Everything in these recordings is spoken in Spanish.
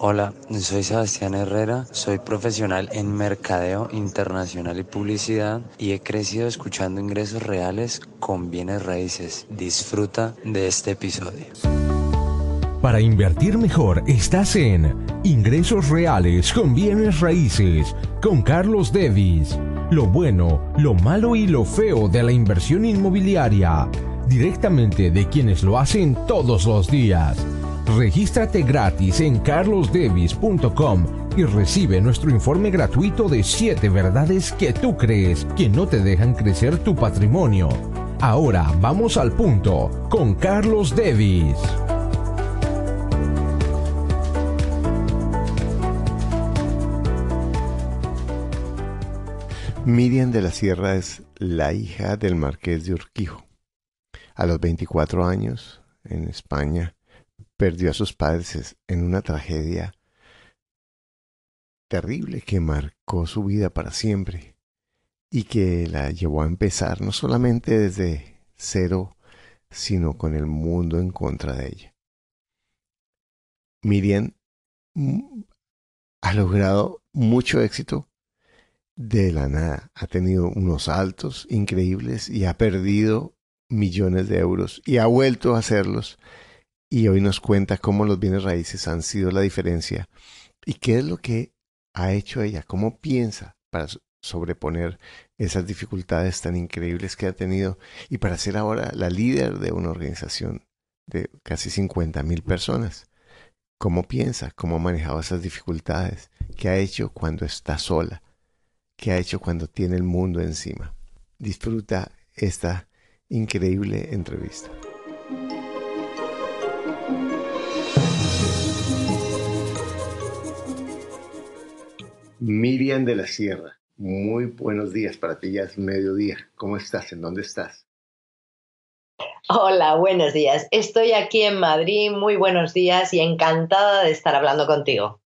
Hola, soy Sebastián Herrera, soy profesional en mercadeo internacional y publicidad y he crecido escuchando ingresos reales con bienes raíces. Disfruta de este episodio. Para invertir mejor estás en Ingresos Reales con bienes raíces con Carlos Devis. Lo bueno, lo malo y lo feo de la inversión inmobiliaria, directamente de quienes lo hacen todos los días Regístrate gratis en carlosdevis.com y recibe nuestro informe gratuito de 7 verdades que tú crees que no te dejan crecer tu patrimonio. Ahora vamos al punto con Carlos Devis. Miriam de la Sierra es la hija del marqués de Urquijo. A los 24 años, en España, perdió a sus padres en una tragedia terrible que marcó su vida para siempre y que la llevó a empezar no solamente desde cero, sino con el mundo en contra de ella. Miriam mm, ha logrado mucho éxito de la nada. Ha tenido unos altos increíbles y ha perdido millones de euros y ha vuelto a hacerlos y hoy nos cuenta cómo los bienes raíces han sido la diferencia y qué es lo que ha hecho ella, cómo piensa para sobreponer esas dificultades tan increíbles que ha tenido y para ser ahora la líder de una organización de casi 50 mil personas. ¿Cómo piensa? ¿Cómo ha manejado esas dificultades? ¿Qué ha hecho cuando está sola? ¿Qué ha hecho cuando tiene el mundo encima? Disfruta esta increíble entrevista. Miriam de la Sierra, muy buenos días para ti, ya es mediodía. ¿Cómo estás? ¿En dónde estás? Hola, buenos días. Estoy aquí en Madrid, muy buenos días y encantada de estar hablando contigo.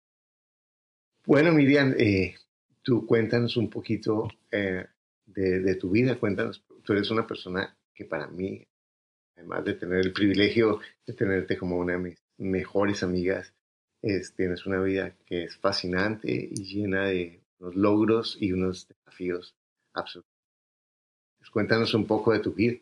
Bueno, Miriam, eh, tú cuéntanos un poquito eh, de, tu vida, cuéntanos, tú eres una persona que para mí, además de tener el privilegio de tenerte como una de mis mejores amigas, tienes una vida que es fascinante y llena de unos logros y unos desafíos absolutos. Cuéntanos un poco de tu vida.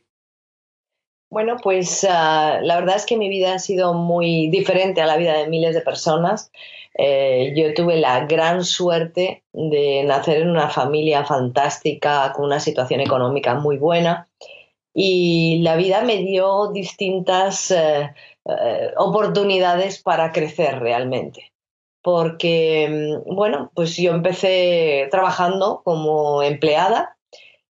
Bueno, pues ah, la verdad es que mi vida ha sido muy diferente a la vida de miles de personas. Eh, yo tuve la gran suerte de nacer en una familia fantástica, con una situación económica muy buena. Y la vida me dio distintas eh, eh, oportunidades para crecer realmente. Porque, mm, bueno, pues yo empecé trabajando como empleada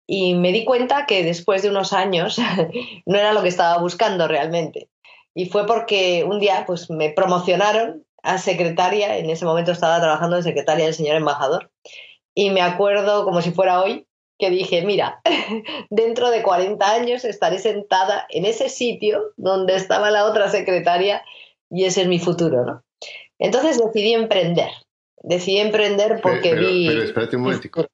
y me di cuenta que después de unos años no era lo que estaba buscando realmente. Y fue porque un día pues me promocionaron a secretaria, en ese momento estaba trabajando de secretaria del señor embajador, y me acuerdo como si fuera hoy que dije, mira, dentro de 40 años estaré sentada en ese sitio donde estaba la otra secretaria y ese es mi futuro, ¿no? Entonces decidí emprender. Decidí emprender porque vi... Pero espérate un momentico.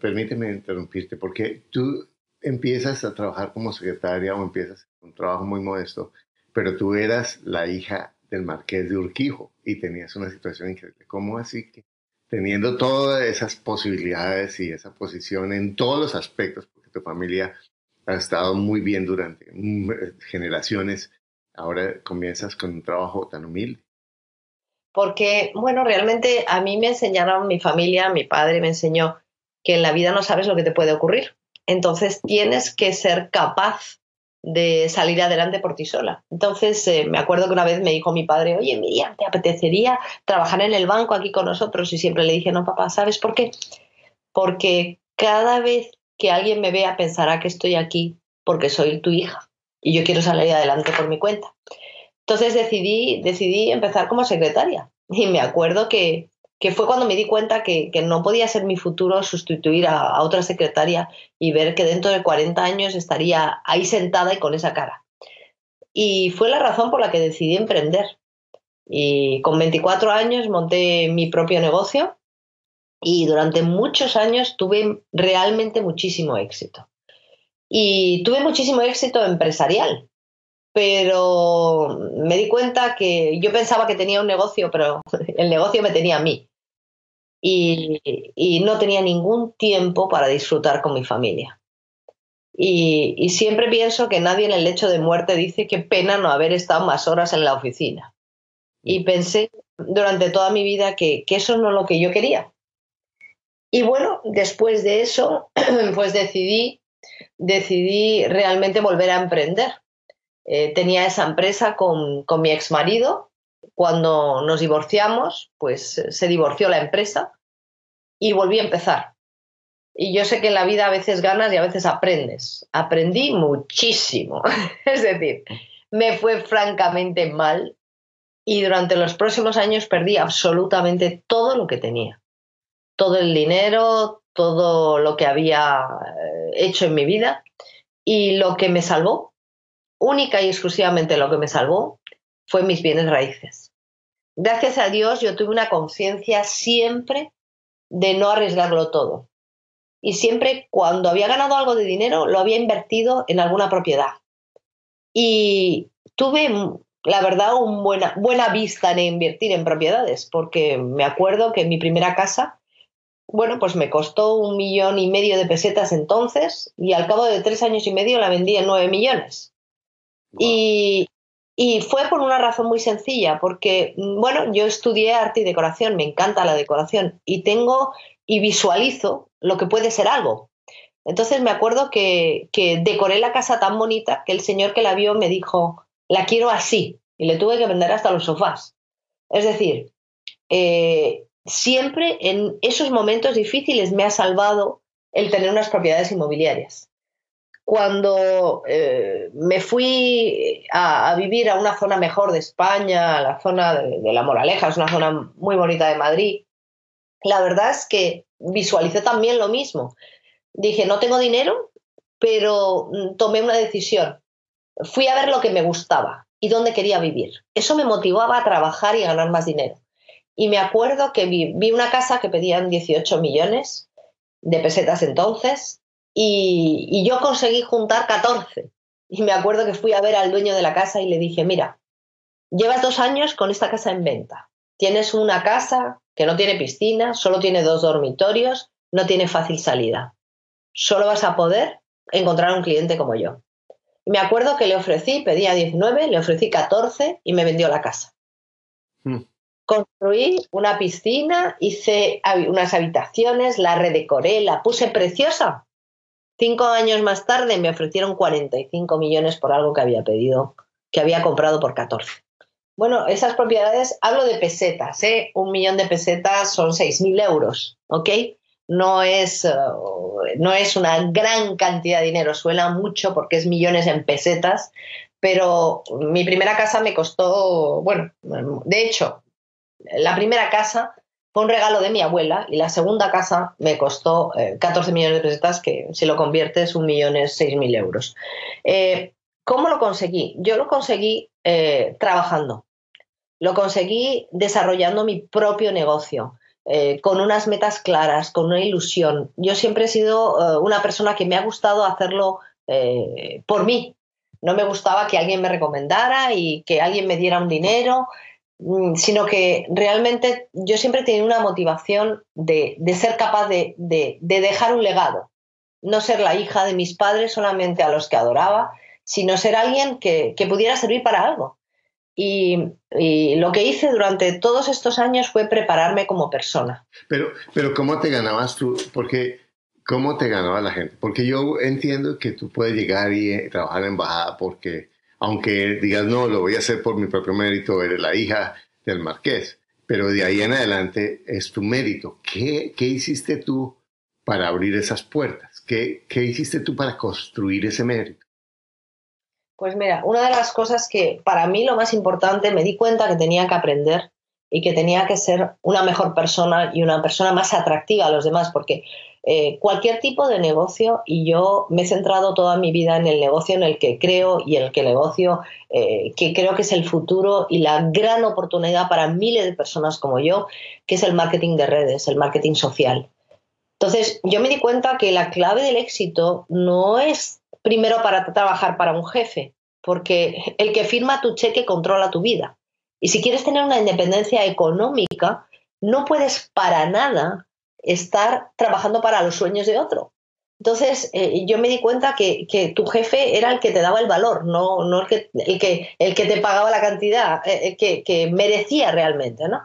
permíteme interrumpirte, porque tú empiezas a trabajar como secretaria o empiezas un trabajo muy modesto, pero tú eras la hija del marqués de Urquijo y tenías una situación increíble. ¿Cómo así que teniendo todas esas posibilidades y esa posición en todos los aspectos, porque tu familia ha estado muy bien durante generaciones, ahora comienzas con un trabajo tan humilde. Porque, bueno, realmente a mí me enseñaron mi familia, mi padre me enseñó que en la vida no sabes lo que te puede ocurrir. Entonces tienes que ser capaz de salir adelante por ti sola. Entonces, eh, me acuerdo que una vez me dijo mi padre, oye, Miriam, ¿te apetecería trabajar en el banco aquí con nosotros? Y siempre le dije, no, papá, ¿sabes por qué? Porque cada vez que alguien me vea pensará que estoy aquí porque soy tu hija y yo quiero salir adelante por mi cuenta. Entonces decidí, decidí empezar como secretaria y me acuerdo que, que fue cuando me di cuenta que, no podía ser mi futuro sustituir a, otra secretaria y ver que dentro de 40 años estaría ahí sentada y con esa cara. Y fue la razón por la que decidí emprender. Y con 24 años monté mi propio negocio y durante muchos años tuve realmente muchísimo éxito. Y tuve muchísimo éxito empresarial, pero me di cuenta que yo pensaba que tenía un negocio, pero el negocio me tenía a mí. Y, y no tenía ningún tiempo para disfrutar con mi familia. Y, y, siempre pienso que nadie en el lecho de muerte dice qué pena no haber estado más horas en la oficina. Y pensé durante toda mi vida que, que eso no es lo que yo quería. Y bueno, después de eso, pues decidí, decidí realmente volver a emprender. Eh, tenía esa empresa con, con mi ex marido. Cuando nos divorciamos, pues se divorció la empresa y volví a empezar. Y yo sé que en la vida a veces ganas y a veces aprendes. Aprendí muchísimo. es decir, me fue francamente mal y durante los próximos años perdí absolutamente todo lo que tenía todo el dinero, todo lo que había eh, hecho en mi vida y lo que me salvó, única y exclusivamente lo que me salvó, fue mis bienes raíces. Gracias a Dios yo tuve una conciencia siempre de no arriesgarlo todo. Y siempre cuando había ganado algo de dinero lo había invertido en alguna propiedad. Y tuve, la verdad, una buena, buena vista en invertir en propiedades, porque me acuerdo que mi primera casa bueno, pues me costó un millón y medio de pesetas entonces y al cabo de tres años y medio la vendí en nueve millones. Y, y, fue por una razón muy sencilla, porque, bueno, yo estudié arte y decoración, me encanta la decoración y tengo y visualizo lo que puede ser algo. Entonces me acuerdo que, que decoré la casa tan bonita que el señor que la vio me dijo, la quiero así, y le tuve que vender hasta los sofás. Es decir, eh, siempre en esos momentos difíciles me ha salvado el tener unas propiedades inmobiliarias. Cuando eh, me fui a, vivir a una zona mejor de España, a la zona de, La Moraleja, es una zona muy bonita de Madrid, la verdad es que visualicé también lo mismo. Dije, no tengo dinero, pero mm, tomé una decisión. Fui a ver lo que me gustaba y dónde quería vivir. Eso me motivaba a trabajar y a ganar más dinero. Y me acuerdo que vi, una casa que pedían 18 millones de pesetas entonces y, yo conseguí juntar 14. Y me acuerdo que fui a ver al dueño de la casa y le dije, mira, llevas dos años con esta casa en venta. Tienes una casa que no tiene piscina, solo tiene dos dormitorios, no tiene fácil salida. Solo vas a poder encontrar un cliente como yo. Me acuerdo que le ofrecí, pedía 19, le ofrecí 14 y me vendió la casa. Hmm construí una piscina, hice unas habitaciones, la redecoré, la puse preciosa. Cinco años más tarde me ofrecieron 45 millones por algo que había pedido, que había comprado por 14. Bueno, esas propiedades, hablo de pesetas, ¿eh? un millón de pesetas son 6.000 euros, ¿ok? No es, eh, no es una gran cantidad de dinero, suena mucho porque es millones en pesetas, pero mi primera casa me costó, bueno, de hecho, la primera casa un regalo de mi abuela y la segunda casa me costó 14 eh, millones de pesetas, que si lo conviertes, un millón es 6 mil euros. Eh, ¿Cómo lo conseguí? Yo lo conseguí eh, trabajando, lo conseguí desarrollando mi propio negocio. con unas metas claras, con una ilusión. Yo siempre he sido una persona que me ha gustado hacerlo por mí. No me gustaba que alguien me recomendara y que alguien me diera un dinero sino que realmente yo siempre he tenido una motivación de, ser capaz de, dejar un legado, no ser la hija de mis padres solamente a los que adoraba, sino ser alguien que, pudiera servir para algo. Y, lo que hice durante todos estos años fue prepararme como persona. Pero, pero ¿cómo te ganabas tú? Porque, ¿cómo te ganaba la gente? Porque yo entiendo que tú puedes llegar y eh, trabajar en embajada porque aunque digas, no, lo voy a hacer por mi propio mérito, eres la hija del marqués, pero de ahí en adelante es tu mérito. ¿Qué, qué hiciste tú para abrir esas puertas? ¿Qué, ¿Qué hiciste tú para construir ese mérito? Pues mira, una de las cosas que para mí lo más importante, me di cuenta que tenía que aprender y que tenía que ser una mejor persona y una persona más atractiva a los demás, porque eh, cualquier tipo de negocio, y yo me he centrado toda mi vida en el negocio en el que creo y el que negocio eh, que creo que es el futuro y la gran oportunidad para miles de personas como yo, que es el marketing de redes, el marketing social. Entonces, yo me di cuenta que la clave del éxito no es primero para trabajar para un jefe, porque el que firma tu cheque controla tu vida. Y si quieres tener una independencia económica, no puedes para nada estar trabajando para los sueños de otro. Entonces, eh, yo me di cuenta que, tu jefe era el que te daba el valor, no, no el, que, el, que, el que te pagaba la cantidad eh, eh, que, merecía realmente, ¿no?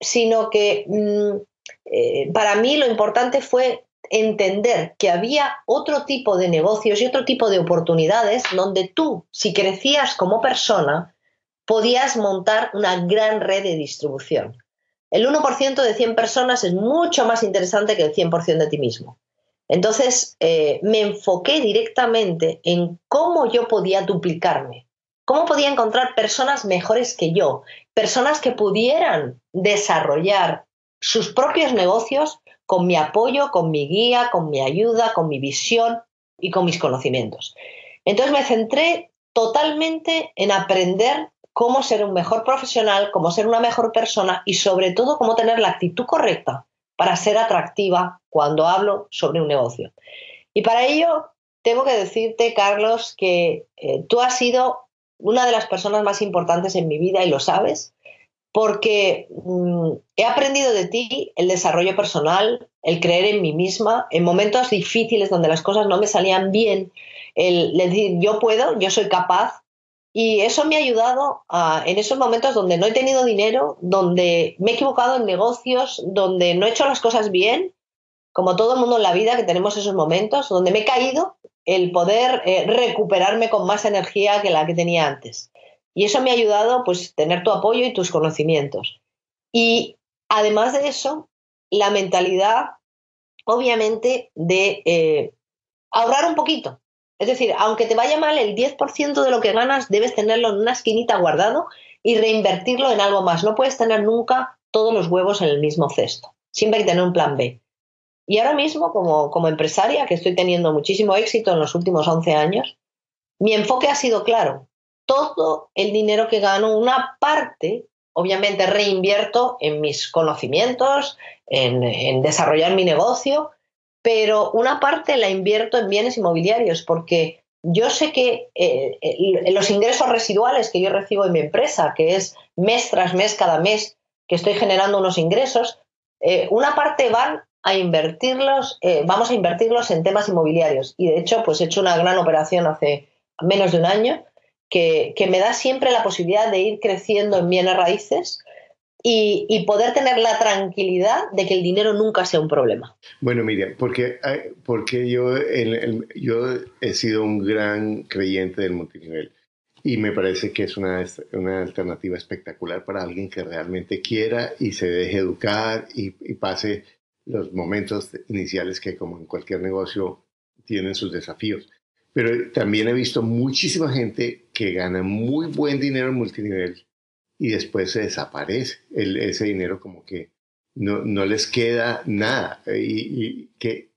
Sino que mm, para mí lo importante fue entender que había otro tipo de negocios y otro tipo de oportunidades donde tú, si crecías como persona, podías montar una gran red de distribución. El 1% de 100 personas es mucho más interesante que el 100% de ti mismo. Entonces eh, me enfoqué directamente en cómo yo podía duplicarme, cómo podía encontrar personas mejores que yo, personas que pudieran desarrollar sus propios negocios con mi apoyo, con mi guía, con mi ayuda, con mi visión y con mis conocimientos. Entonces me centré totalmente en aprender cómo ser un mejor profesional, cómo ser una mejor persona y sobre todo cómo tener la actitud correcta para ser atractiva cuando hablo sobre un negocio. Y para ello tengo que decirte, Carlos, que eh, tú has sido una de las personas más importantes en mi vida y lo sabes, porque mm, he aprendido de ti el desarrollo personal, el creer en mí misma, en momentos difíciles donde las cosas no me salían bien, el decir yo puedo, yo soy capaz, y eso me ha ayudado en esos momentos donde no he tenido dinero, donde me he equivocado en negocios, donde no he hecho las cosas bien, como todo el mundo en la vida que tenemos esos momentos, donde me he caído, el poder eh, recuperarme con más energía que la que tenía antes. Y eso me ha ayudado pues tener tu apoyo y tus conocimientos. Y además de eso, la mentalidad, obviamente, de eh, ahorrar un poquito. Es decir, aunque te vaya mal, el 10% de lo que ganas debes tenerlo en una esquinita guardado y reinvertirlo en algo más. No puedes tener nunca todos los huevos en el mismo cesto. Siempre hay que tener un plan B. Y ahora mismo, como, como empresaria, que estoy teniendo muchísimo éxito en los últimos 11 años, mi enfoque ha sido claro. Todo el dinero que gano, una parte, obviamente reinvierto en mis conocimientos, en, en desarrollar mi negocio, pero una parte la invierto en bienes inmobiliarios porque yo sé que eh, los ingresos residuales que yo recibo en mi empresa, que es mes tras mes, cada mes que estoy generando unos ingresos, eh, una parte van a invertirlos, eh, vamos a invertirlos en temas inmobiliarios. Y de hecho, pues he hecho una gran operación hace menos de un año que me da siempre la posibilidad de ir creciendo en bienes raíces y, poder tener la tranquilidad de que el dinero nunca sea un problema. Bueno, Miriam, porque, porque yo, yo he sido un gran creyente del multinivel y me parece que es una, una alternativa espectacular para alguien que realmente quiera y se deje educar y, y pase los momentos iniciales que como en cualquier negocio tienen sus desafíos. Pero también he visto muchísima gente que gana muy buen dinero en multinivel y después se desaparece ese dinero como que no, no les queda nada. ¿Y, qué,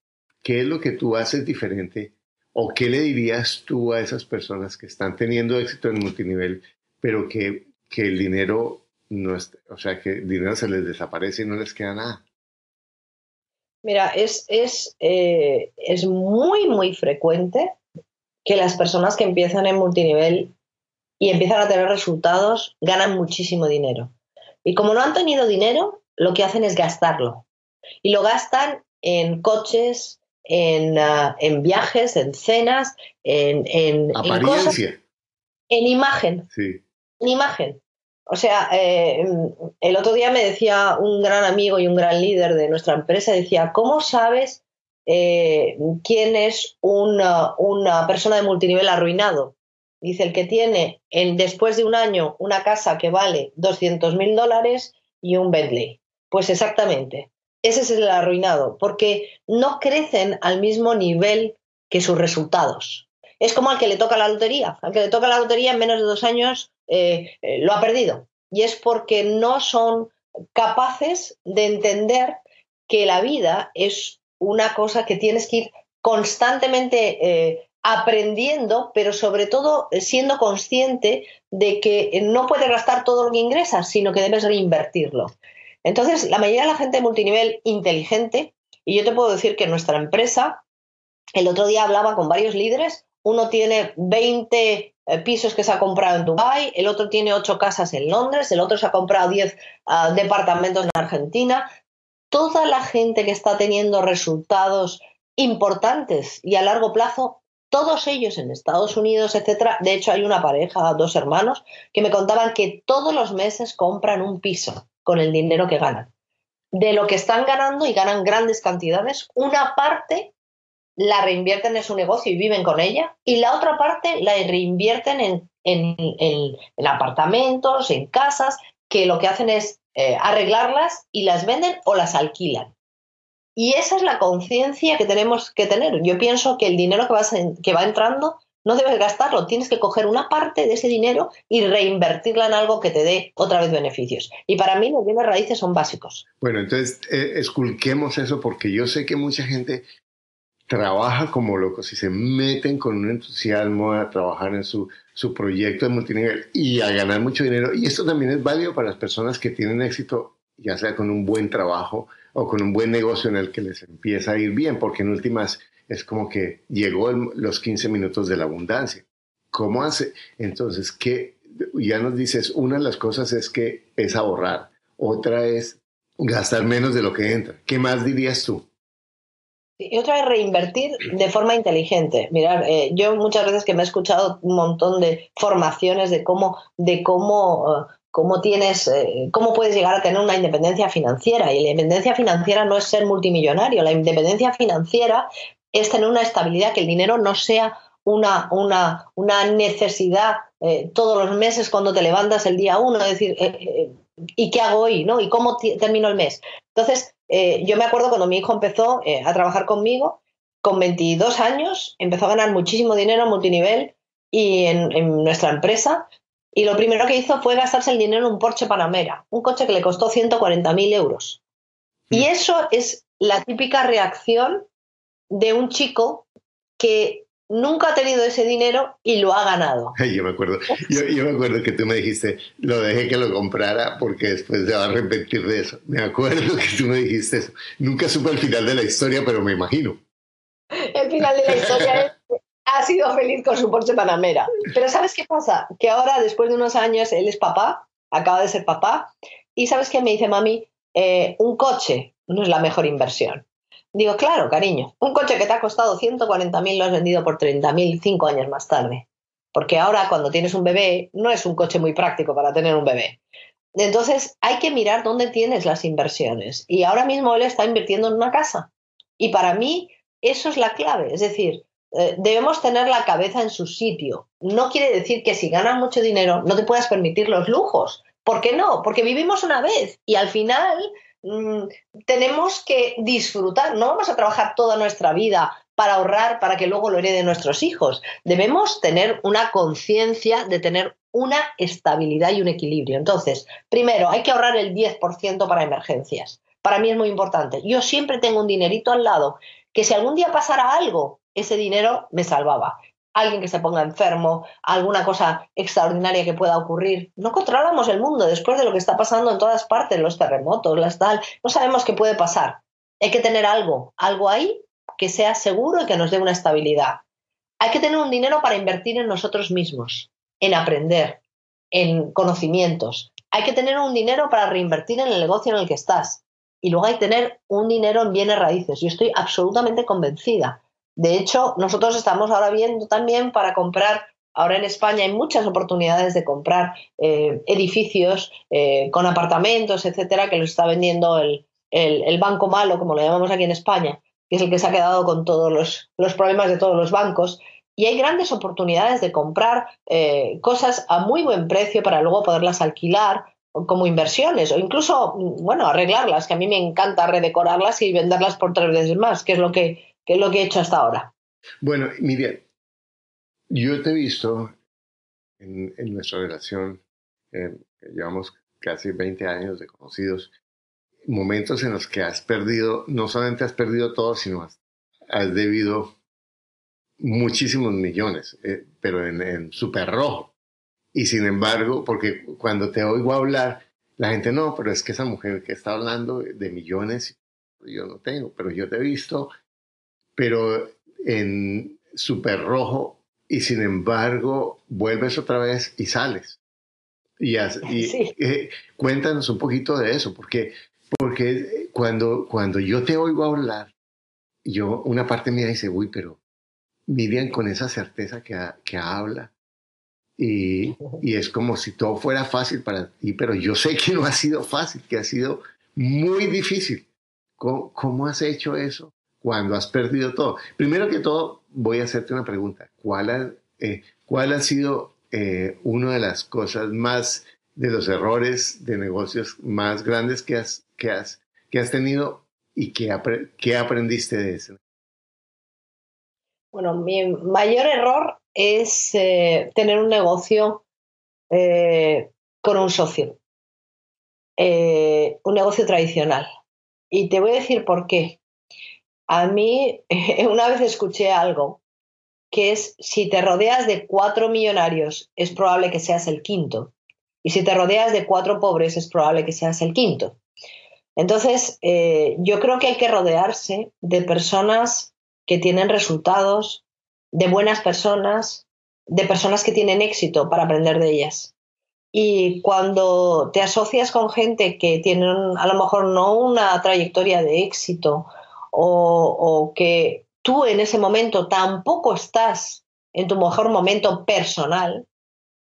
qué, es lo que tú haces diferente? ¿O qué le dirías tú a esas personas que están teniendo éxito en multinivel, pero que, que el dinero no es, o sea, que el dinero se les desaparece y no les queda nada? Mira, es, es, eh, es muy, muy frecuente que las personas que empiezan en multinivel y empiezan a tener resultados, ganan muchísimo dinero. Y como no han tenido dinero, lo que hacen es gastarlo. Y lo gastan en coches, en, ah, viajes, en cenas, en, en, Apariencia. en, imagen. Sí. En imagen. O sea, eh, el otro día me decía un gran amigo y un gran líder de nuestra empresa, decía, ¿cómo sabes eh, quién es una, una persona de multinivel arruinado? Dice, el que tiene en, después de un año una casa que vale 200 mil dólares y un Bentley. Pues exactamente, ese es el arruinado, porque no crecen al mismo nivel que sus resultados. Es como al que le toca la lotería. Al que le toca la lotería en menos de dos años eh, eh, lo ha perdido. Y es porque no son capaces de entender que la vida es una cosa que tienes que ir constantemente eh, aprendiendo, pero sobre todo eh, siendo consciente de que no puedes gastar todo lo que ingresas, sino que debes reinvertirlo. Entonces, la mayoría de la gente multinivel inteligente, y yo te puedo decir que nuestra empresa, el otro día hablaba con varios líderes, uno tiene 20 eh, pisos que se ha comprado en Dubái, el otro tiene 8 casas en Londres, el otro se ha comprado 10 ah, departamentos en Argentina. Toda la gente que está teniendo resultados importantes y a largo plazo, todos ellos en Estados Unidos, etcétera. De hecho, hay una pareja, dos hermanos, que me contaban que todos los meses compran un piso con el dinero que ganan. De lo que están ganando y ganan grandes cantidades, una parte la reinvierten en su negocio y viven con ella, y la otra parte la reinvierten en, en, apartamentos, en casas, que lo que hacen es eh, arreglarlas y las venden o las alquilan. Y esa es la conciencia que tenemos que tener. Yo pienso que el dinero que, vas que va entrando no debes gastarlo, tienes que coger una parte de ese dinero y reinvertirla en algo que te dé otra vez beneficios. Y para mí los bienes raíces son básicos. Bueno, entonces eh, esculquemos eso porque yo sé que mucha gente trabaja como locos y se meten con un entusiasmo a trabajar en su, su proyecto de multinivel y a ganar mucho dinero. Y esto también es válido para las personas que tienen éxito, ya sea con un buen trabajo o con un buen negocio en el que les empieza a ir bien, porque en últimas es como que llegó los 15 minutos de la abundancia. ¿Cómo hace? Entonces, ¿qué? Ya nos dices, una de las cosas es que es ahorrar, otra es gastar menos de lo que entra. ¿Qué más dirías tú? Y otra es reinvertir de forma inteligente. Mirar, eh, yo muchas veces que me he escuchado un montón de formaciones de cómo, de cómo, eh, cómo tienes, eh, cómo puedes llegar a tener una independencia financiera. Y la independencia financiera no es ser multimillonario. La independencia financiera es tener una estabilidad, que el dinero no sea una, una, una necesidad todos los meses cuando te levantas el día uno, es decir, ¿y qué hago hoy? ¿no? ¿Y cómo termino el mes? Entonces, eh, yo me acuerdo cuando mi hijo empezó eh, a trabajar conmigo, con 22 años, empezó a ganar muchísimo dinero multinivel y en, nuestra empresa. Y lo primero que hizo fue gastarse el dinero en un Porsche Panamera, un coche que le costó 140.000 euros. Y mm. eso es la típica reacción de un chico que nunca ha tenido ese dinero y lo ha ganado. Yo me acuerdo, yo, me acuerdo que tú me dijiste, lo dejé que lo comprara porque después se va a arrepentir de eso. Me acuerdo que tú me dijiste eso. Nunca supe el final de la historia, pero me imagino. El final de la historia es ha sido feliz con su Porsche Panamera. Pero ¿sabes qué pasa? Que ahora, después de unos años, él es papá, acaba de ser papá, y ¿sabes qué me dice mami? Eh, un coche no es la mejor inversión. Digo, claro, cariño, un coche que te ha costado 140.000 lo has vendido por 30.000 cinco años más tarde. Porque ahora cuando tienes un bebé no es un coche muy práctico para tener un bebé. Entonces hay que mirar dónde tienes las inversiones. Y ahora mismo él está invirtiendo en una casa. Y para mí eso es la clave. Es decir, eh, debemos tener la cabeza en su sitio. No quiere decir que si ganas mucho dinero no te puedas permitir los lujos. ¿Por qué no? Porque vivimos una vez y al final Mm, tenemos que disfrutar, no vamos a trabajar toda nuestra vida para ahorrar para que luego lo hereden nuestros hijos. Debemos tener una conciencia de tener una estabilidad y un equilibrio. Entonces, primero, hay que ahorrar el 10% para emergencias. Para mí es muy importante. Yo siempre tengo un dinerito al lado que si algún día pasara algo, ese dinero me salvaba alguien que se ponga enfermo, alguna cosa extraordinaria que pueda ocurrir. No controlamos el mundo después de lo que está pasando en todas partes, los terremotos, las tal. No sabemos qué puede pasar. Hay que tener algo, algo ahí que sea seguro y que nos dé una estabilidad. Hay que tener un dinero para invertir en nosotros mismos, en aprender, en conocimientos. Hay que tener un dinero para reinvertir en el negocio en el que estás. Y luego hay que tener un dinero en bienes raíces. Yo estoy absolutamente convencida de hecho, nosotros estamos ahora viendo también para comprar, ahora en España hay muchas oportunidades de comprar eh, edificios eh, con apartamentos, etcétera, que los está vendiendo el, banco malo, como lo llamamos aquí en España, que es el que se ha quedado con todos los, problemas de todos los bancos. Y hay grandes oportunidades de comprar eh, cosas a muy buen precio para luego poderlas alquilar como inversiones o incluso, bueno, arreglarlas, que a mí me encanta redecorarlas y venderlas por tres veces más, que es lo que ¿Qué es lo que he hecho hasta ahora. Bueno, Miriam, yo te he visto en, nuestra relación, eh, llevamos casi 20 años de conocidos, momentos en los que has perdido, no solamente has perdido todo, sino has, debido muchísimos millones, eh, pero en, en súper rojo. Y sin embargo, porque cuando te oigo hablar, la gente no, pero es que esa mujer que está hablando de millones, yo no tengo, pero yo te he visto pero en super rojo y sin embargo vuelves otra vez y sales. Y, eh, cuéntanos un poquito de eso, porque, porque cuando, cuando yo te oigo hablar, yo, una parte mía dice, uy, pero Miriam con esa certeza que, que habla, y, y, es como si todo fuera fácil para ti, pero yo sé que no ha sido fácil, que ha sido muy difícil. ¿Cómo, cómo has hecho eso cuando has perdido todo? Primero que todo, voy a hacerte una pregunta. ¿Cuál ha, eh, ¿cuál ha sido eh, una de las cosas más, de los errores de negocios más grandes que has tenido y qué, aprendiste de eso? Bueno, mi mayor error es eh, tener un negocio eh, con un socio, un negocio tradicional. Y te voy a decir por qué. A mí una vez escuché algo que es si te rodeas de cuatro millonarios, es probable que seas el quinto. Y si te rodeas de cuatro pobres, es probable que seas el quinto. Entonces, eh, yo creo que hay que rodearse de personas que tienen resultados, de buenas personas, de personas que tienen éxito para aprender de ellas. Y cuando te asocias con gente que tienen a lo mejor no una trayectoria de éxito o que tú en ese momento tampoco estás en tu mejor momento personal,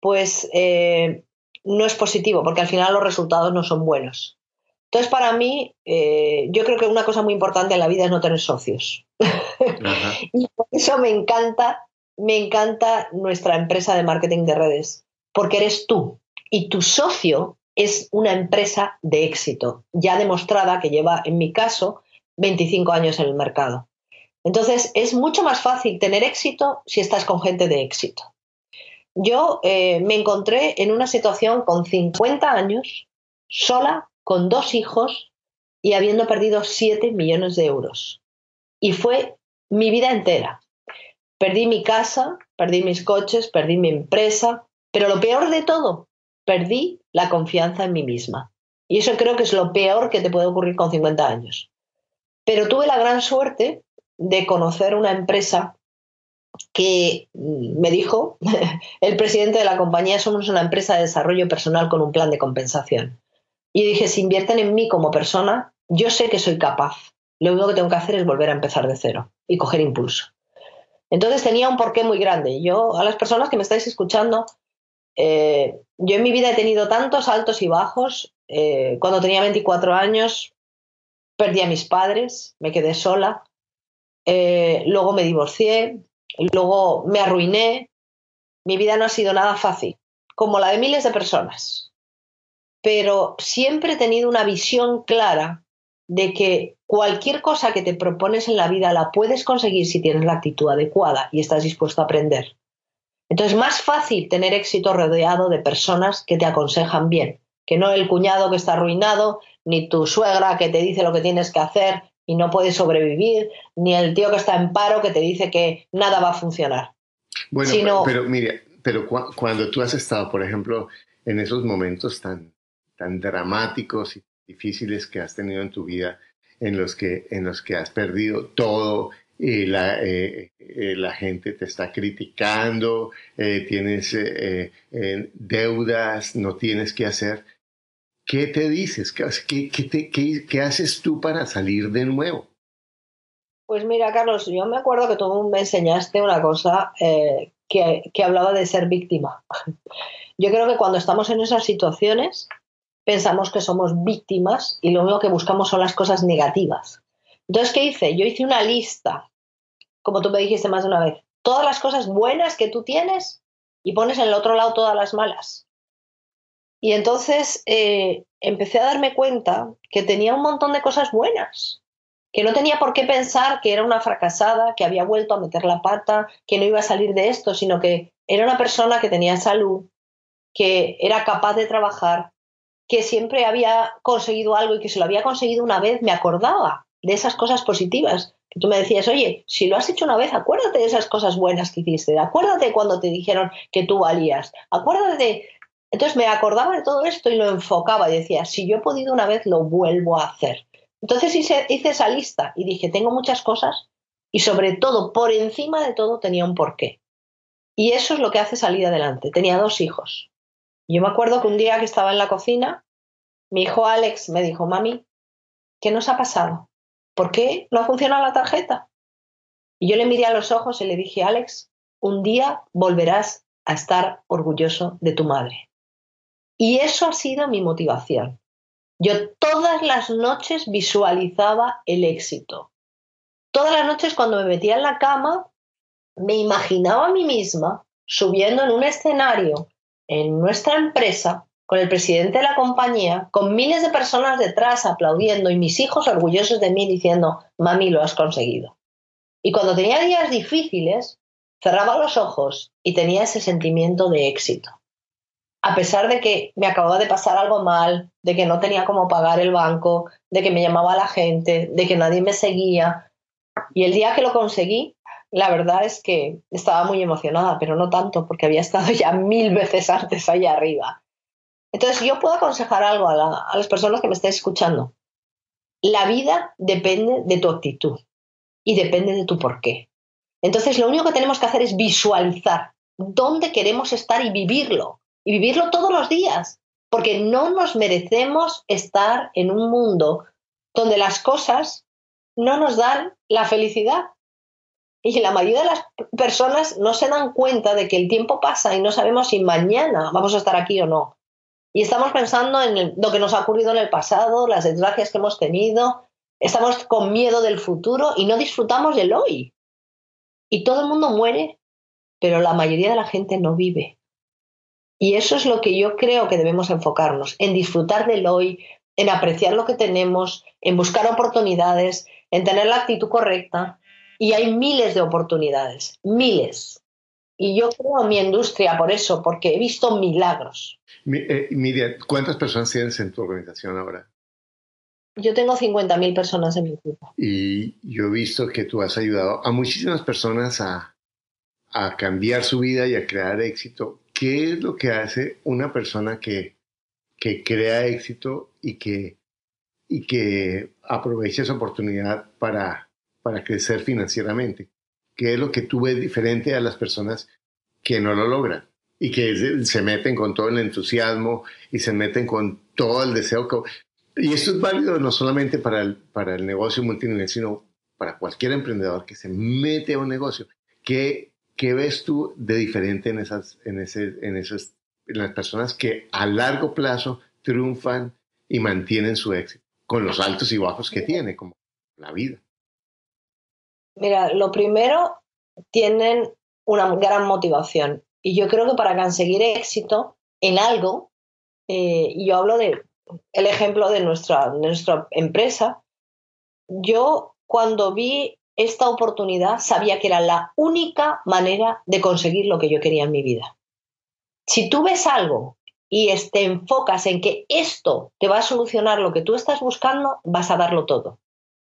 pues eh, no es positivo, porque al final los resultados no son buenos. Entonces, para mí, eh, yo creo que una cosa muy importante en la vida es no tener socios. y por eso me encanta, me encanta nuestra empresa de marketing de redes, porque eres tú y tu socio es una empresa de éxito, ya demostrada que lleva, en mi caso, 25 años en el mercado. Entonces, es mucho más fácil tener éxito si estás con gente de éxito. Yo eh, me encontré en una situación con 50 años, sola, con dos hijos y habiendo perdido 7 millones de euros. Y fue mi vida entera. Perdí mi casa, perdí mis coches, perdí mi empresa, pero lo peor de todo, perdí la confianza en mí misma. Y eso creo que es lo peor que te puede ocurrir con 50 años. Pero tuve la gran suerte de conocer una empresa que me dijo, el presidente de la compañía, somos una empresa de desarrollo personal con un plan de compensación. Y dije, si invierten en mí como persona, yo sé que soy capaz. Lo único que tengo que hacer es volver a empezar de cero y coger impulso. Entonces tenía un porqué muy grande. Yo, a las personas que me estáis escuchando, eh, yo en mi vida he tenido tantos altos y bajos. Eh, cuando tenía 24 años, perdí a mis padres, me quedé sola. Eh, luego me divorcié, luego me arruiné. Mi vida no ha sido nada fácil, como la de miles de personas. Pero siempre he tenido una visión clara de que cualquier cosa que te propones en la vida la puedes conseguir si tienes la actitud adecuada y estás dispuesto a aprender. Entonces, es más fácil tener éxito rodeado de personas que te aconsejan bien, que no el cuñado que está arruinado, ni tu suegra que te dice lo que tienes que hacer, y no puedes sobrevivir, ni el tío que está en paro que te dice que nada va a funcionar. Bueno, pero, mire, pero cuando tú has estado, por ejemplo, en esos momentos tan, tan dramáticos y difíciles que has tenido en tu vida, en los que, en los que has perdido todo, y la, eh, eh, la gente te está criticando, eh, tienes deudas, no tienes que hacer. ¿Qué te dices? ¿Qué, haces tú para salir de nuevo? Pues mira, Carlos, yo me acuerdo que tú me enseñaste una cosa eh, que, que hablaba de ser víctima. Yo creo que cuando estamos en esas situaciones pensamos que somos víctimas y lo único que buscamos son las cosas negativas. Entonces, ¿qué hice? Yo hice una lista, como tú me dijiste más de una vez, todas las cosas buenas que tú tienes y pones en el otro lado todas las malas. Y entonces eh, empecé a darme cuenta que tenía un montón de cosas buenas, que no tenía por qué pensar que era una fracasada, que había vuelto a meter la pata, que no iba a salir de esto, sino que era una persona que tenía salud, que era capaz de trabajar, que siempre había conseguido algo y que se lo había conseguido una vez, me acordaba de esas cosas positivas. Que tú me decías, oye, si lo has hecho una vez, acuérdate de esas cosas buenas que hiciste, acuérdate cuando te dijeron que tú valías, acuérdate entonces me acordaba de todo esto y lo enfocaba y decía, si yo he podido una vez, lo vuelvo a hacer. Entonces hice, esa lista y dije, tengo muchas cosas y sobre todo, por encima de todo, tenía un porqué. Y eso es lo que hace salir adelante. Tenía dos hijos. Yo me acuerdo que un día que estaba en la cocina, mi hijo Alex me dijo, mami, ¿qué nos ha pasado? ¿Por qué no funciona la tarjeta? Y yo le miré a los ojos y le dije, Alex, un día volverás a estar orgulloso de tu madre. Y eso ha sido mi motivación. Yo todas las noches visualizaba el éxito. Todas las noches cuando me metía en la cama, me imaginaba a mí misma subiendo en un escenario en nuestra empresa con el presidente de la compañía, con miles de personas detrás aplaudiendo y mis hijos orgullosos de mí diciendo, mami, lo has conseguido. Y cuando tenía días difíciles, cerraba los ojos y tenía ese sentimiento de éxito. A pesar de que me acababa de pasar algo mal, de que no tenía cómo pagar el banco, de que me llamaba la gente, de que nadie me seguía. Y el día que lo conseguí, la verdad es que estaba muy emocionada, pero no tanto, porque había estado ya mil veces antes ahí arriba. Entonces, yo puedo aconsejar algo a, a las personas que me estén escuchando. La vida depende de tu actitud y depende de tu por qué. Entonces, lo único que tenemos que hacer es visualizar dónde queremos estar y vivirlo. Y vivirlo todos los días, porque no nos merecemos estar en un mundo donde las cosas no nos dan la felicidad. Y la mayoría de las personas no se dan cuenta de que el tiempo pasa y no sabemos si mañana vamos a estar aquí o no. Y estamos pensando en lo que nos ha ocurrido en el pasado, las desgracias que hemos tenido, estamos con miedo del futuro y no disfrutamos del hoy. Y todo el mundo muere, pero la mayoría de la gente no vive. Y eso es lo que yo creo que debemos enfocarnos, en disfrutar del hoy, en apreciar lo que tenemos, en buscar oportunidades, en tener la actitud correcta. Y hay miles de oportunidades, miles. Y yo creo en mi industria por eso, porque he visto milagros. Eh, Miriam, ¿cuántas personas tienes en tu organización ahora? Yo tengo 50.000 personas en mi equipo. Y yo he visto que tú has ayudado a muchísimas personas a, a cambiar su vida y a crear éxito. ¿Qué es lo que hace una persona que, que crea éxito y que, y que aprovecha esa oportunidad para, para crecer financieramente? ¿Qué es lo que tú ves diferente a las personas que no lo logran? y que se meten con todo el entusiasmo y se meten con todo el deseo. Y esto es válido no solamente para el, para el negocio multinivel, sino para cualquier emprendedor que se mete a un negocio. ¿Qué, qué ves tú de diferente en, esas, en, ese, en, esas, en las personas que a largo plazo triunfan y mantienen su éxito, con los altos y bajos que tiene, como la vida? Mira, lo primero, tienen una gran motivación. Y yo creo que para conseguir éxito en algo, eh, y yo hablo de el ejemplo de nuestra, nuestra empresa, yo cuando vi esta oportunidad sabía que era la única manera de conseguir lo que yo quería en mi vida. Si tú ves algo y te enfocas en que esto te va a solucionar lo que tú estás buscando, vas a darlo todo.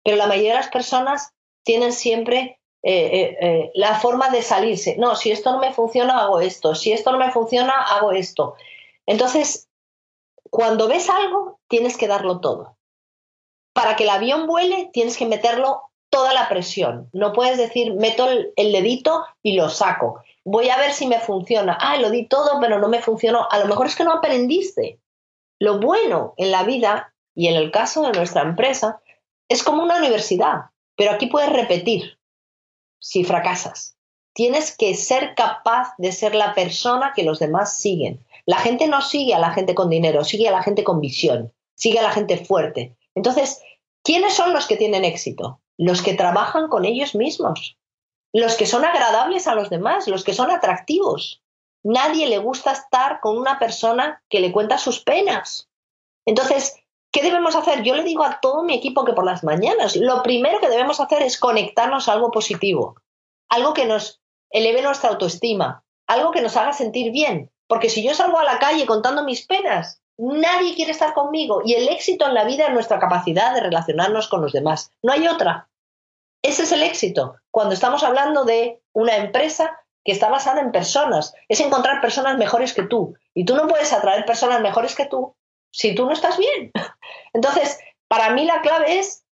Pero la mayoría de las personas tienen siempre eh, eh, eh, la forma de salirse. No, si esto no me funciona, hago esto. Si esto no me funciona, hago esto. Entonces, cuando ves algo, tienes que darlo todo. Para que el avión vuele, tienes que meterlo toda la presión. No puedes decir, meto el, dedito y lo saco. Voy a ver si me funciona. Ah, lo di todo, pero no me funcionó. A lo mejor es que no aprendiste. Lo bueno en la vida, y en el caso de nuestra empresa, es como una universidad, pero aquí puedes repetir si fracasas. Tienes que ser capaz de ser la persona que los demás siguen. La gente no sigue a la gente con dinero, sigue a la gente con visión, sigue a la gente fuerte. Entonces, ¿quiénes son los que tienen éxito? Los que trabajan con ellos mismos, los que son agradables a los demás, los que son atractivos. Nadie le gusta estar con una persona que le cuenta sus penas. Entonces, ¿qué debemos hacer? Yo le digo a todo mi equipo que por las mañanas lo primero que debemos hacer es conectarnos a algo positivo, algo que nos eleve nuestra autoestima, algo que nos haga sentir bien. Porque si yo salgo a la calle contando mis penas, nadie quiere estar conmigo. Y el éxito en la vida es nuestra capacidad de relacionarnos con los demás. No hay otra. Ese es el éxito. Cuando estamos hablando de una empresa que está basada en personas, es encontrar personas mejores que tú. Y tú no puedes atraer personas mejores que tú si tú no estás bien. Entonces, para mí la clave es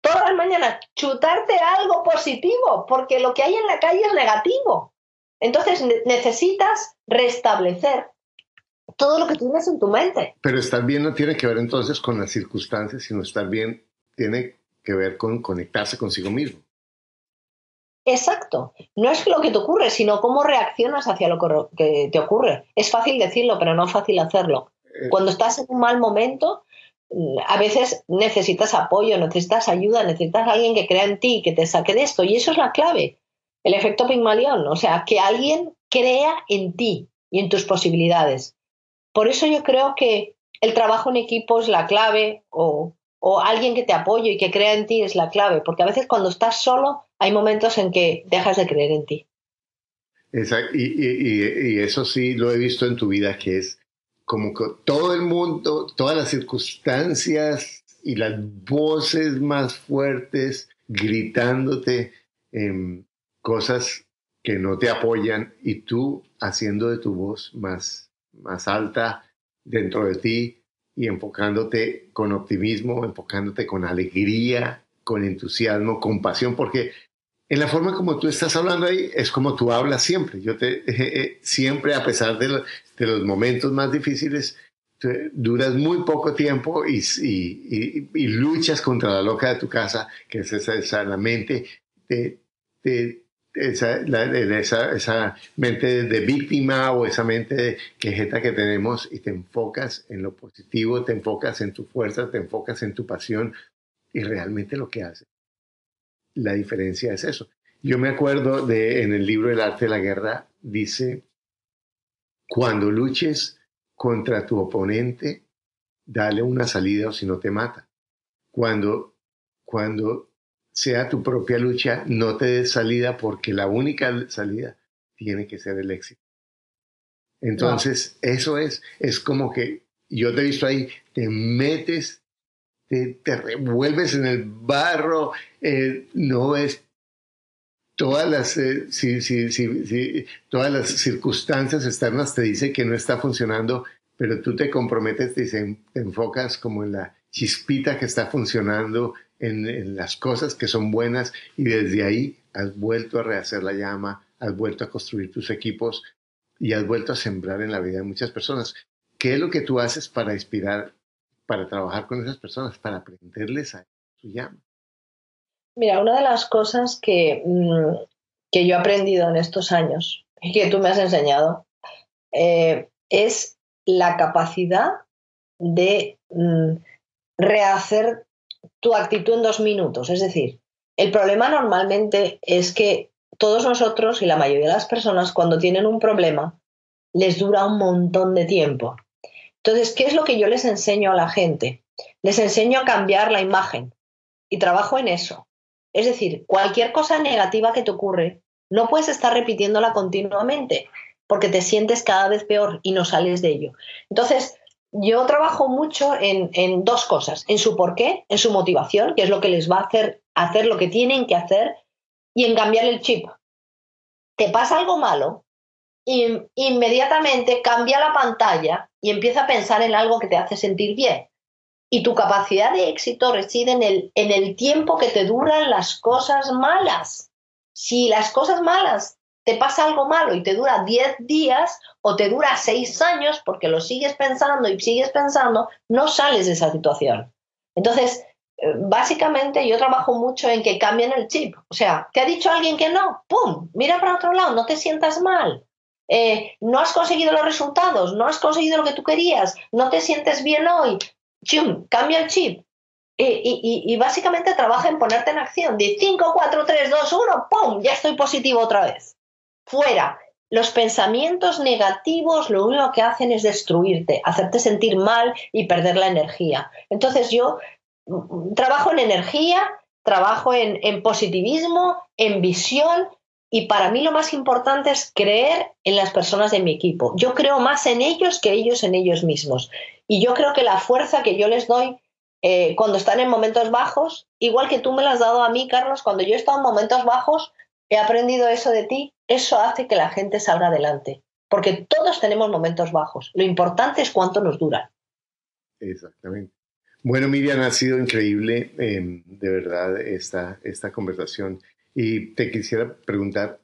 todas las mañanas chutarte algo positivo, porque lo que hay en la calle es negativo. Entonces necesitas restablecer todo lo que tienes en tu mente. Pero estar bien no tiene que ver entonces con las circunstancias, sino estar bien tiene que ver con conectarse consigo mismo. Exacto. No es lo que te ocurre, sino cómo reaccionas hacia lo que te ocurre. Es fácil decirlo, pero no es fácil hacerlo. Eh. Cuando estás en un mal momento, mm, a veces necesitas apoyo, necesitas ayuda, necesitas alguien que crea en ti, que te saque de esto. Y eso es la clave. El efecto Pygmalion. O sea, que alguien crea en ti y en tus posibilidades. Por eso yo creo que el trabajo en equipo es la clave o, alguien que te apoye y que crea en ti es la clave, porque a veces cuando estás solo hay momentos en que dejas de creer en ti. Exacto. Y, eso sí lo he visto en tu vida, que es como todo el mundo, todas las circunstancias y las voces más fuertes gritándote em, cosas que no te apoyan y tú haciendo de tu voz más más alta dentro de ti y enfocándote con optimismo, enfocándote con alegría, con entusiasmo, con pasión, porque en la forma como tú estás hablando ahí es como tú hablas siempre. Yo te eh, eh, siempre, a pesar de, de, los momentos más difíciles, duras muy poco tiempo y, y, y, luchas contra la loca de tu casa, que es esa, esa la mente, te, te, esa, esa, mente de víctima o esa mente de quejeta que tenemos y te enfocas en lo positivo, te enfocas en tu fuerza, te enfocas en tu pasión y realmente lo que hace. La diferencia es eso. Yo me acuerdo de en el libro El arte de la guerra dice, cuando luches contra tu oponente, dale una salida o si no te mata. Cuando, cuando sea tu propia lucha, no te des salida porque la única salida tiene que ser el éxito. Entonces, eso es, es como que yo te he visto ahí, te metes, te, revuelves en el barro, eh, no ves todas las, eh, todas las circunstancias externas te dicen que no está funcionando, pero tú te comprometes, te, te enfocas como en la chispita que está funcionando en, las cosas que son buenas y desde ahí has vuelto a rehacer la llama, has vuelto a construir tus equipos y has vuelto a sembrar en la vida de muchas personas. ¿Qué es lo que tú haces para inspirar, para trabajar con esas personas, para aprenderles a su llama? Mira, una de las cosas que, mm, que yo he aprendido en estos años y que tú me has enseñado eh, es la capacidad de mm, rehacer tu actitud en dos minutos. Es decir, el problema normalmente es que todos nosotros y la mayoría de las personas cuando tienen un problema les dura un montón de tiempo. Entonces, ¿qué es lo que yo les enseño a la gente? Les enseño a cambiar la imagen y trabajo en eso. Es decir, cualquier cosa negativa que te ocurre, no puedes estar repitiéndola continuamente porque te sientes cada vez peor y no sales de ello. Entonces, yo trabajo mucho en, dos cosas, en su porqué, en su motivación, que es lo que les va a hacer hacer lo que tienen que hacer, y en cambiar el chip. Te pasa algo malo, inmediatamente cambia la pantalla y empieza a pensar en algo que te hace sentir bien. Y tu capacidad de éxito reside en el, en el tiempo que te duran las cosas malas. Si las cosas malas te pasa algo malo y te dura 10 días o te dura 6 años porque lo sigues pensando y sigues pensando, no sales de esa situación. Entonces, eh, básicamente yo trabajo mucho en que cambien el chip. O sea, ¿te ha dicho alguien que no? ¡Pum! Mira para otro lado, no te sientas mal. Eh, no has conseguido los resultados, no has conseguido lo que tú querías, no te sientes bien hoy. ¡Chum! Cambia el chip. Y, y, básicamente trabaja en ponerte en acción. De 5, 4, 3, 2, 1, ¡pum! Ya estoy positivo otra vez fuera. Los pensamientos negativos lo único que hacen es destruirte, hacerte sentir mal y perder la energía. Entonces yo mm, trabajo en energía, trabajo en, positivismo, en visión y para mí lo más importante es creer en las personas de mi equipo. Yo creo más en ellos que ellos en ellos mismos. Y yo creo que la fuerza que yo les doy eh, cuando están en momentos bajos, igual que tú me la has dado a mí, Carlos, cuando yo he estado en momentos bajos, he aprendido eso de ti, eso hace que la gente salga adelante, porque todos tenemos momentos bajos. Lo importante es cuánto nos dura. Exactamente. Bueno, Miriam, ha sido increíble, em, de verdad, esta, esta conversación. Y te quisiera preguntar,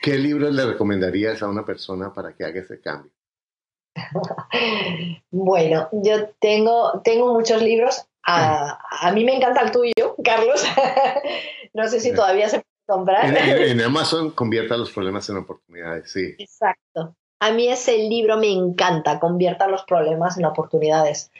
¿Qué libros le recomendarías a una persona para que haga ese cambio? bueno, yo tengo, tengo muchos libros. A, a, mí me encanta el tuyo, Carlos. no sé si todavía se En, Amazon convierta los problemas en oportunidades, sí. Exacto. A mí ese libro me encanta, convierta los problemas en oportunidades.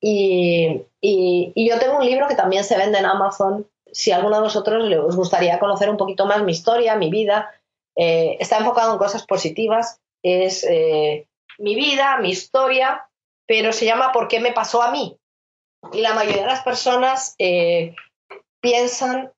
Y, y, y, yo tengo un libro que también se vende en Amazon. Si a alguno de vosotros les gustaría conocer un poquito más mi historia, mi vida, eh, está enfocado en cosas positivas. Es eh, mi vida, mi historia, pero se llama ¿Por qué me pasó a mí? Y la mayoría de las personas eh, piensan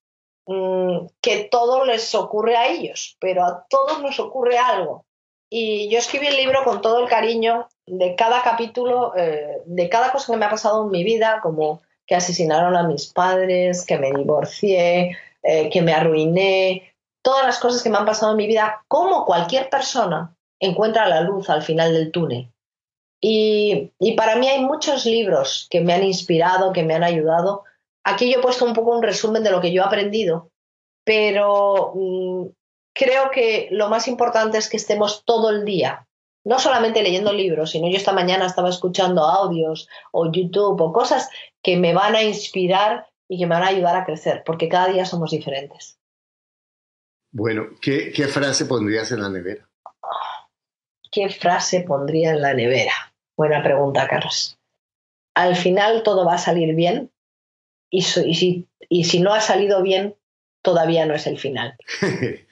mm, que todo les ocurre a ellos, pero a todos nos ocurre algo. Y yo escribí el libro con todo el cariño de cada capítulo, eh, de cada cosa que me ha pasado en mi vida, como que asesinaron a mis padres, que me divorcié, eh, que me arruiné, todas las cosas que me han pasado en mi vida, como cualquier persona encuentra la luz al final del túnel. Y, para mí hay muchos libros que me han inspirado, que me han ayudado. Aquí yo he puesto un poco un resumen de lo que yo he aprendido, pero mm, creo que lo más importante es que estemos todo el día, no solamente leyendo libros, sino yo esta mañana estaba escuchando audios o YouTube o cosas que me van a inspirar y que me van a ayudar a crecer, porque cada día somos diferentes. Bueno, ¿qué, qué frase pondrías en la nevera? ¿qué frase pondría en la nevera? Buena pregunta, Carlos. Al final todo va a salir bien y, si, y si no ha salido bien, todavía no es el final.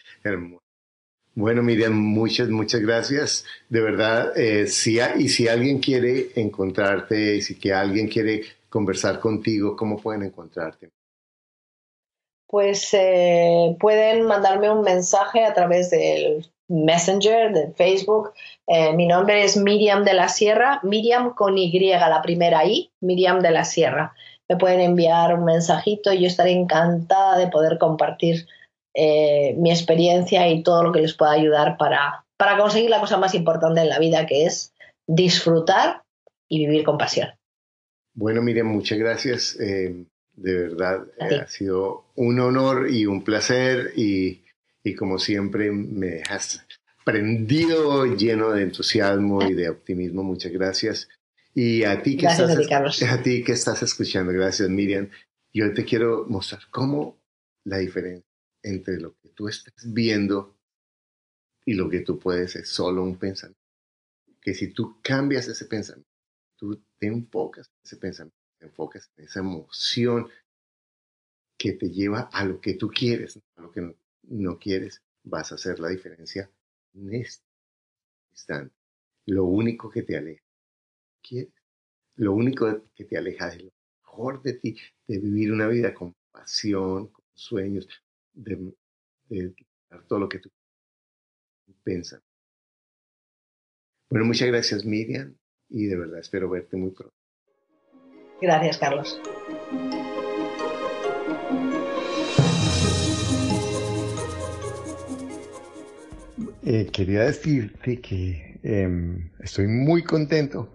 Bueno, Miriam, muchas, muchas gracias. De verdad, eh, si, y si alguien quiere encontrarte, y si que alguien quiere conversar contigo, ¿cómo pueden encontrarte? Pues eh, pueden mandarme un mensaje a través del Messenger, de Facebook. Eh, mi nombre es Miriam de la Sierra, Miriam con Y, la primera I, Miriam de la Sierra. Me pueden enviar un mensajito y yo estaré encantada de poder compartir eh, mi experiencia y todo lo que les pueda ayudar para, para conseguir la cosa más importante en la vida, que es disfrutar y vivir con pasión. Bueno, Miriam, muchas gracias. Eh, de verdad, ha sido un honor y un placer y y como siempre me dejas prendido, lleno de entusiasmo y de optimismo. Muchas gracias. Y a ti que, estás, a, ti que estás escuchando, gracias Miriam, yo te quiero mostrar cómo la diferencia entre lo que tú estás viendo y lo que tú puedes es solo un pensamiento. Que si tú cambias ese pensamiento, tú te enfocas en ese pensamiento, te enfocas en esa emoción que te lleva a lo que tú quieres, a lo que no quieres, vas a hacer la diferencia en este instante. Lo único que te aleja, quieres, lo único que te aleja de lo mejor de ti, de vivir una vida con pasión, con sueños, de, de todo lo que tú piensas. Bueno, muchas gracias Miriam y de verdad espero verte muy pronto. Gracias, Carlos. Eh, quería decirte que em, estoy muy contento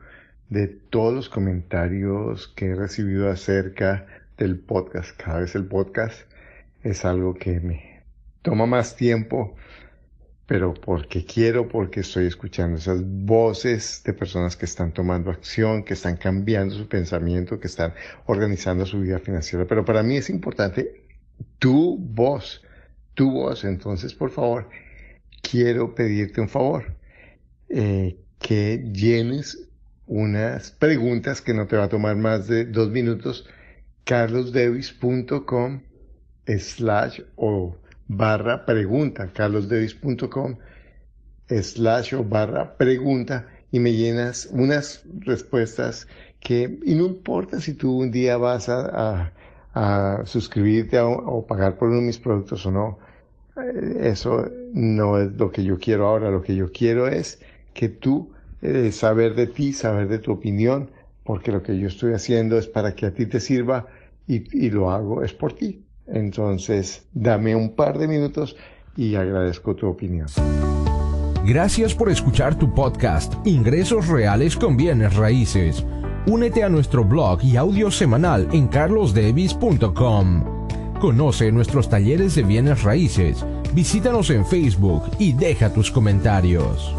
de todos los comentarios que he recibido acerca del podcast. Cada vez el podcast es algo que me toma más tiempo, pero porque quiero, porque estoy escuchando esas voces de personas que están tomando acción, que están cambiando su pensamiento, que están organizando su vida financiera. Pero para mí es importante tu voz, tu voz. Entonces, por favor, quiero pedirte un favor, eh, que llenes unas preguntas que no te va a tomar más de dos minutos, carlosdevis.com slash o barra pregunta, carlosdevis.com slash o barra pregunta. Y me llenas unas respuestas que, y no importa si tú un día vas a, suscribirte o pagar por uno de mis productos o no, eso no es lo que yo quiero ahora, lo que yo quiero es que tú eh, saber de ti, saber de tu opinión, porque lo que yo estoy haciendo es para que a ti te sirva y, y lo hago es por ti. Entonces, dame un par de minutos y agradezco tu opinión. Gracias por escuchar tu podcast, Ingresos Reales con Bienes Raíces. Únete a nuestro blog y audio semanal en carlosdevis.com. Conoce nuestros talleres de bienes raíces. Visítanos en Facebook y deja tus comentarios.